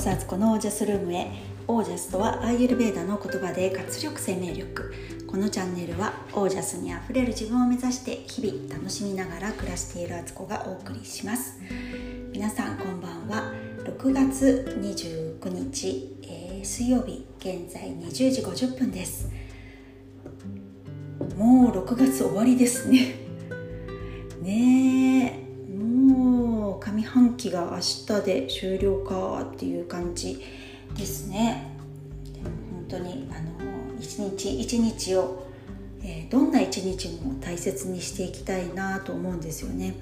こそあつこのオージャスルームへオージャスとはアーユルベーダの言葉で活力生命力。このチャンネルはオージャスにあふれる自分を目指して日々楽しみながら暮らしているあつこがお送りします。皆さんこんばんは。6月29日、えー、水曜日現在20時50分です。もう6月終わりですね。ねえ。が明日で終了かっていう感じですね。本当にあの一日一日を、えー、どんな一日も大切にしていきたいなと思うんですよね。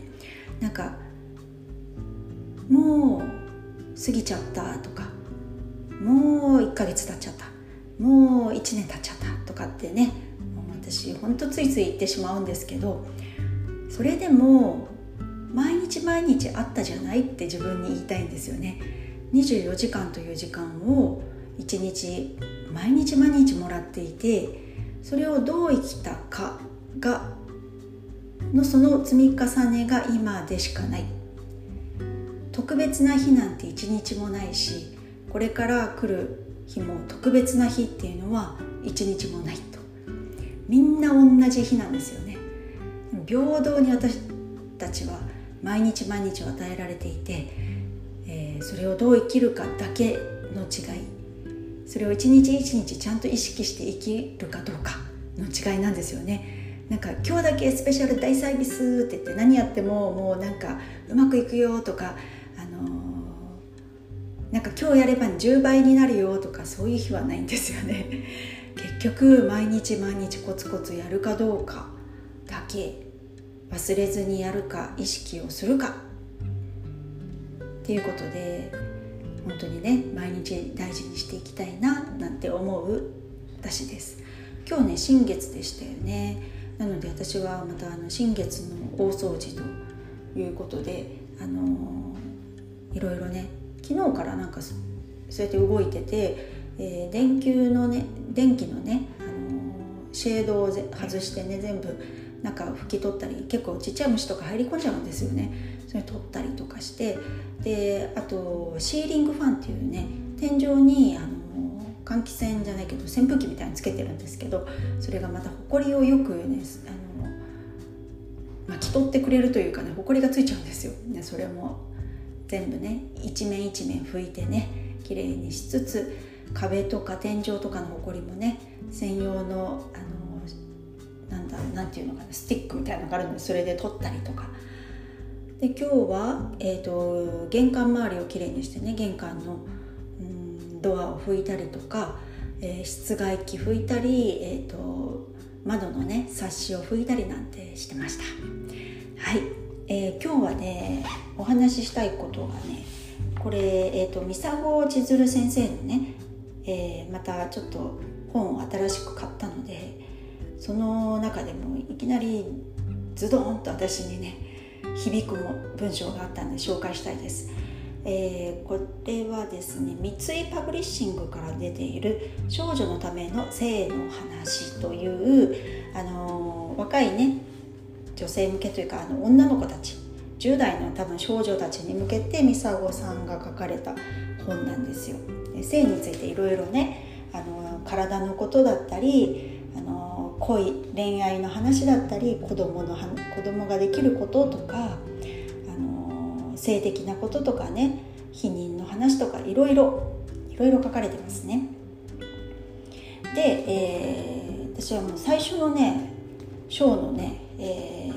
なんかもう過ぎちゃったとかもう1ヶ月経っちゃったもう1年経っちゃったとかってね私ほんとついつい言ってしまうんですけどそれでも毎日毎日あったじゃないって自分に言いたいんですよね。24時間という時間を1日毎日毎日もらっていてそれをどう生きたかがのその積み重ねが今でしかない。特別な日なんて一日もないしこれから来る日も特別な日っていうのは一日もないと。みんな同じ日なんですよね。平等に私たちは毎日毎日を与えられていて、えー、それをどう生きるかだけの違い。それを一日一日ちゃんと意識して生きるかどうかの違いなんですよね。なんか今日だけスペシャル大サービスって言って何やってももうなんかうまくいくよとかあのー、なんか今日やれば10倍になるよとかそういう日はないんですよね。結局毎日毎日コツコツやるかどうかだけ。忘れずにやるか意識をするか。っていうことで本当にね毎日大事にしていきたいななんて思う私です。今日ね新月でしたよね。なので私はまたあの新月の大掃除ということであのいろいろね昨日からなんかそうやって動いてて、えー、電球のね電気のね、あのシェードを外してね全部中拭き取ったり結構ちっちゃい虫とか入り込んじゃうんですよね。それ取ったりとかして。であとシーリングファンっていうね天井にあの換気扇じゃないけど扇風機みたいにつけてるんですけどそれがまたほこりをよくねあの巻き取ってくれるというかねほこりがついちゃうんですよ、ね、それも全部ね一面一面拭いてね綺麗にしつつ壁とか天井とかのほこりもね専用のあのなんだなんていうのかなスティックみたいなのがあるのでそれで取ったりとか。で今日は、えーと、玄関周りをきれいにしてね玄関のうんドアを拭いたりとか、えー、室外機拭いたり、えーと、窓のねサッシを拭いたりなんてしてました。はい、えー、今日はねお話ししたいことがねこれ、えーと、と三佐千鶴先生のね、えー、またちょっと本を新しく買ったのでその中でもいきなりズドンと私にね響く文章があったんで紹介したいです、えー、これはですね三井パブリッシングから出ている「少女のための性の話」という、あのー、若いね女性向けというかあの女の子たち10代の多分少女たちに向けてミサゴさんが書かれた本なんですよ。性についていろいろねあの体のことだったり恋恋愛の話だったり子供の子供ができることとか、あの性的なこととかね避妊の話とかいろいろいろいろ書かれてますね。で、えー、私はもう最初のね章のね、え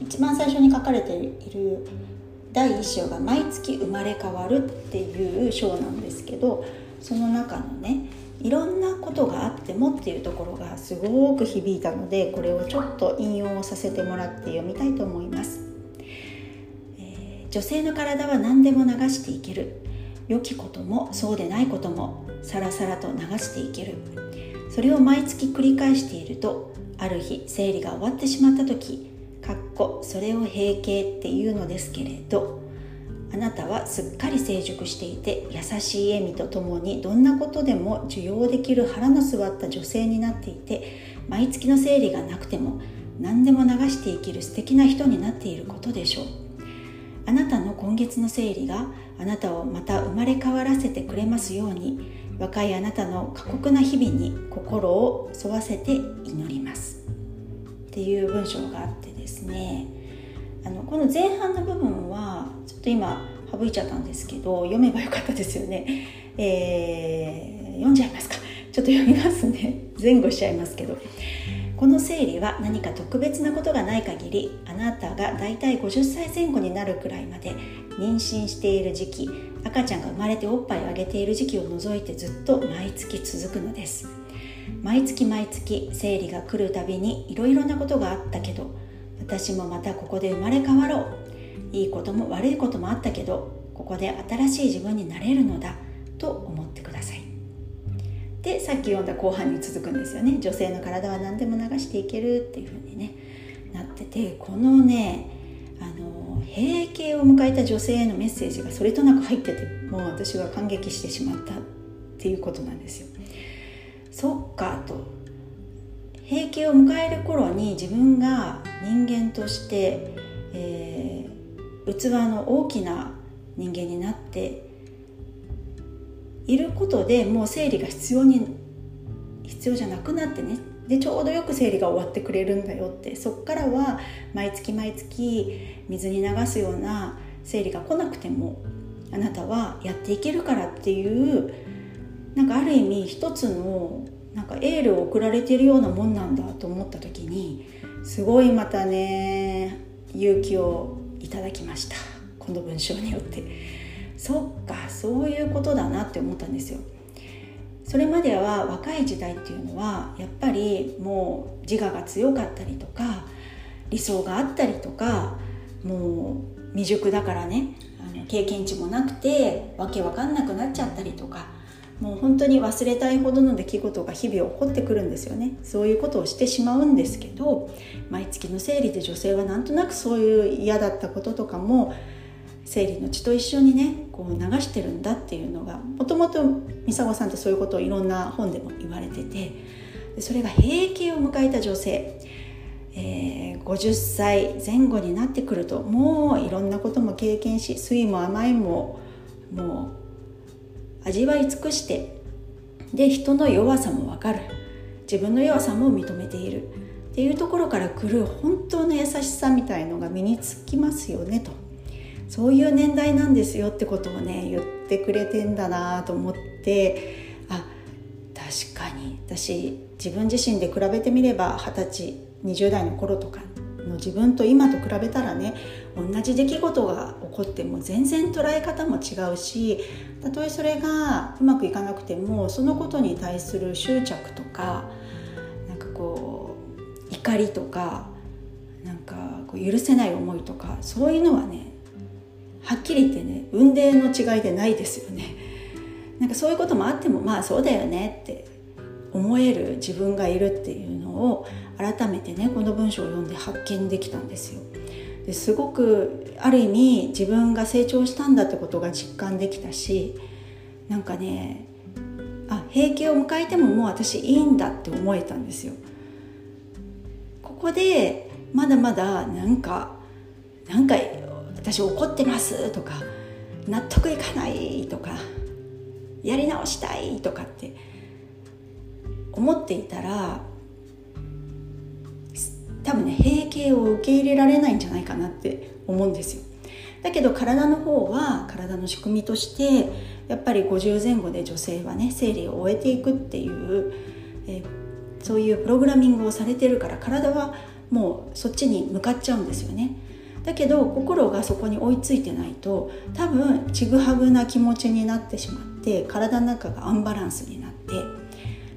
ー、一番最初に書かれている第1章が「毎月生まれ変わる」っていう章なんですけどその中のねいろんなことがあってもっていうところがすごく響いたのでこれをちょっと引用させてもらって読みたいと思います、えー、女性の体は何でも流していける。良きこともそうでないこともさらさらと流していける。それを毎月繰り返しているとある日生理が終わってしまった時かっこそれを閉経っていうのですけれどあなたはすっかり成熟していて優しい笑みとともにどんなことでも受容できる腹の据わった女性になっていて毎月の生理がなくても何でも流して生きる素敵な人になっていることでしょう。あなたの今月の生理があなたをまた生まれ変わらせてくれますように若いあなたの過酷な日々に心を沿わせて祈ります。っていう文章があってですねあのこの前半の部分はちょっと今省いちゃったんですけど読めばよかったですよね、えー、読んじゃいますか。ちょっと読みますね。前後しちゃいますけど。この生理は何か特別なことがない限りあなたがだいたい50歳前後になるくらいまで妊娠している時期赤ちゃんが生まれておっぱいをあげている時期を除いてずっと毎月続くのです。毎月毎月生理が来るたびにいろいろなことがあったけど私もまたここで生まれ変わろう。いいことも悪いこともあったけどここで新しい自分になれるのだと思ってください。でさっき読んだ後半に続くんですよね。女性の体は何でも流していけるっていう風にねなっててこのねあの閉経を迎えた女性へのメッセージがそれとなく入っててもう私は感激してしまったっていうことなんですよ。そっかと。閉経を迎える頃に自分が人間として、えー、器の大きな人間になっていることでもう生理が必要に必要じゃなくなってね。でちょうどよく生理が終わってくれるんだよって。そっからは毎月毎月水に流すような生理が来なくてもあなたはやっていけるからっていうなんかある意味一つのなんかエールを送られてるようなもんなんだと思った時にすごいまたね勇気をいただきました。この文章によって。そっかそういうことだなって思ったんですよ。それまでは若い時代っていうのはやっぱりもう自我が強かったりとか理想があったりとかもう未熟だからね。あの経験値もなくてわけわかんなくなっちゃったりとかもう本当に忘れたいほどの出来事が日々起こってくるんですよね。そういうことをしてしまうんですけど毎月の生理で女性はなんとなくそういう嫌だったこととかも生理の血と一緒にねこう流してるんだっていうのがもともと美佐子さんってそういうことをいろんな本でも言われててそれが閉経を迎えた女性、えー、50歳前後になってくるともういろんなことも経験し酸いも甘いももう味わい尽くしてで人の弱さも分かる。自分の弱さも認めている。っていうところから来る本当の優しさみたいのが身につきますよねと。そういう年代なんですよってことをね言ってくれてんだなと思ってあ確かに。私自分自身で比べてみれば二十歳20代の頃とか自分と今と比べたらね同じ出来事が起こっても全然捉え方も違うしたとえそれがうまくいかなくてもそのことに対する執着とかなんかこう怒りとかなんかこう許せない思いとかそういうのはねはっきり言ってね運命の違いでないですよね。なんかそういうこともあってもまあそうだよねって思える自分がいるっていうのを改めてねこの文章を読んで発見できたんですよ。ですごくある意味自分が成長したんだってことが実感できたしなんかねあ平気を迎えてももう私いいんだって思えたんですよ。ここでまだまだなんかなんか私怒ってますとか納得いかないとかやり直したいとかって思っていたら多分ね閉経を受け入れられないんじゃないかなって思うんですよ。だけど体の方は体の仕組みとしてやっぱり50前後で女性はね生理を終えていくっていう、えそういうプログラミングをされてるから体はもうそっちに向かっちゃうんですよね。だけど心がそこに追いついてないと多分ちぐはぐな気持ちになってしまって体の中がアンバランスになって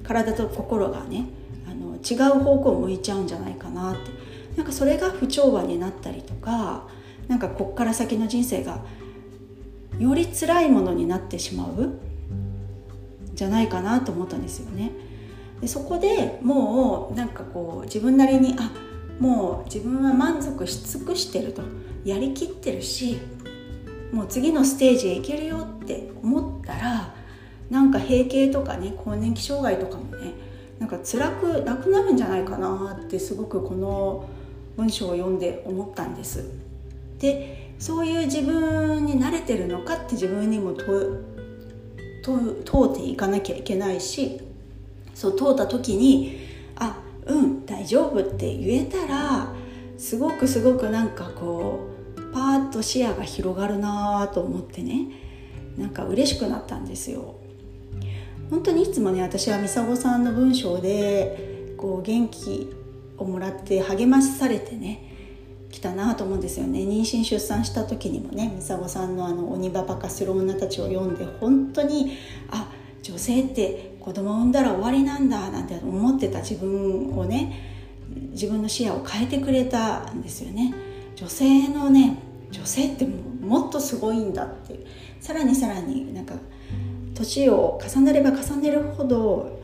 体と心がね違う方向を向いちゃうんじゃないかなってなんかそれが不調和になったりとかなんかこっから先の人生がより辛いものになってしまうじゃないかなと思ったんですよね。でそこでもうなんかこう自分なりにあもう自分は満足し尽くしてるとやりきってるしもう次のステージへ行けるよって思ったらなんか閉経とかね更年期障害とかもねなんか辛くなくなるんじゃないかなってすごくこの文章を読んで思ったんですでそういう自分に慣れてるのかって自分にも問通っていかなきゃいけないしそう通った時に「あうん大丈夫」って言えたらすごくすごくなんかこうパーッと視野が広がるなと思ってねなんか嬉しくなったんですよ。本当にいつもね私はミサゴさんの文章でこう元気をもらって励まされてねきたなと思うんですよね。妊娠出産した時にもねミサゴさんのあの「鬼ババ化する女たち」を読んで本当にあ女性って子供産んだら終わりなんだなんて思ってた自分をね自分の視野を変えてくれたんですよね。女性のね女性ってもっとすごいんだって。さらにさらになんか年を重ねれば重ねるほど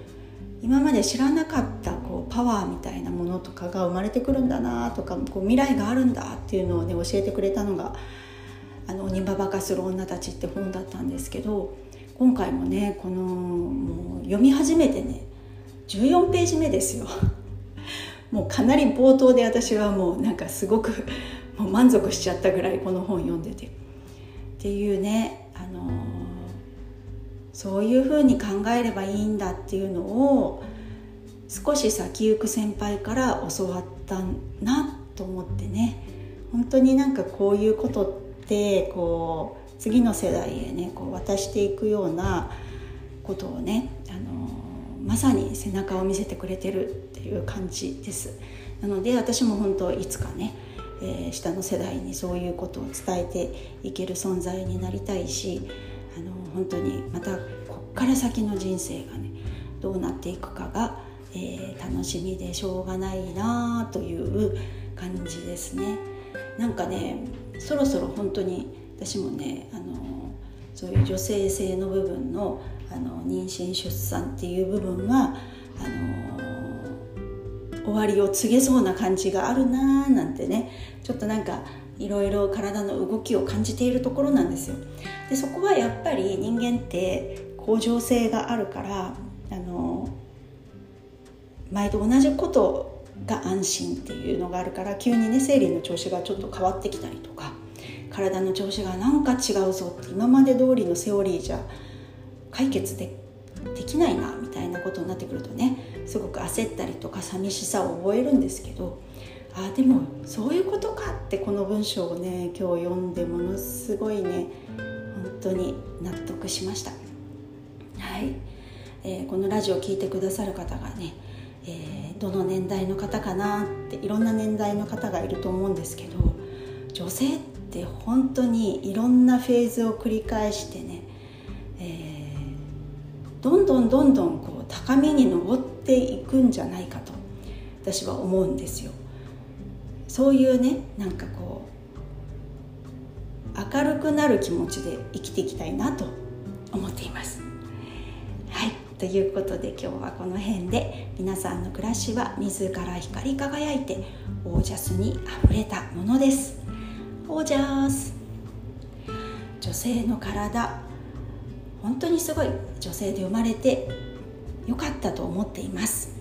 今まで知らなかったこうパワーみたいなものとかが生まれてくるんだなとかこう未来があるんだっていうのをね教えてくれたのが「あの鬼ババ化する女たち」って本だったんですけど今回もねこのもう読み始めてね14ページ目ですよ。もうかなり冒頭で私はもうなんかすごくもう満足しちゃったぐらいこの本読んでてっていうねあのそういうふうに考えればいいんだっていうのを少し先行く先輩から教わったなと思ってね。本当になんかこういうことってこう次の世代へねこう渡していくようなことをねあのまさに背中を見せてくれてるっていう感じです。なので私も本当いつかね、えー、下の世代にそういうことを伝えていける存在になりたいし本当にまたこっから先の人生がねどうなっていくかが、えー、楽しみでしょうがないなという感じですね。なんかねそろそろ本当に私もねあのそういう女性性の部分のあの妊娠出産っていう部分はあの終わりを告げそうな感じがあるなーなんてねちょっとなんかいろいろ体の動きを感じているところなんですよ。でそこはやっぱり人間って向上性があるからあの前と同じことが安心っていうのがあるから急にね生理の調子がちょっと変わってきたりとか体の調子がなんか違うぞって今まで通りのセオリーじゃ解決でできないなみたいなことになってくるとねすごく焦ったりとか寂しさを覚えるんですけどあでもそういうことかってこの文章をね今日読んでものすごいね本当に納得しました。はい、えー、このラジオを聴いてくださる方がね、えー、どの年代の方かなっていろんな年代の方がいると思うんですけど女性って本当にいろんなフェーズを繰り返してね、えー、どんどんどんどんこう高みに登っていくんじゃないかと私は思うんですよ。そういうねなんかこう明るくなる気持ちで生きていきたいなと思っています。はい。ということで今日はこの辺で皆さんの暮らしは自ら光り輝いてオージャスにあふれたものです。オージャス。女性の体本当にすごい女性で生まれてよかったと思っています。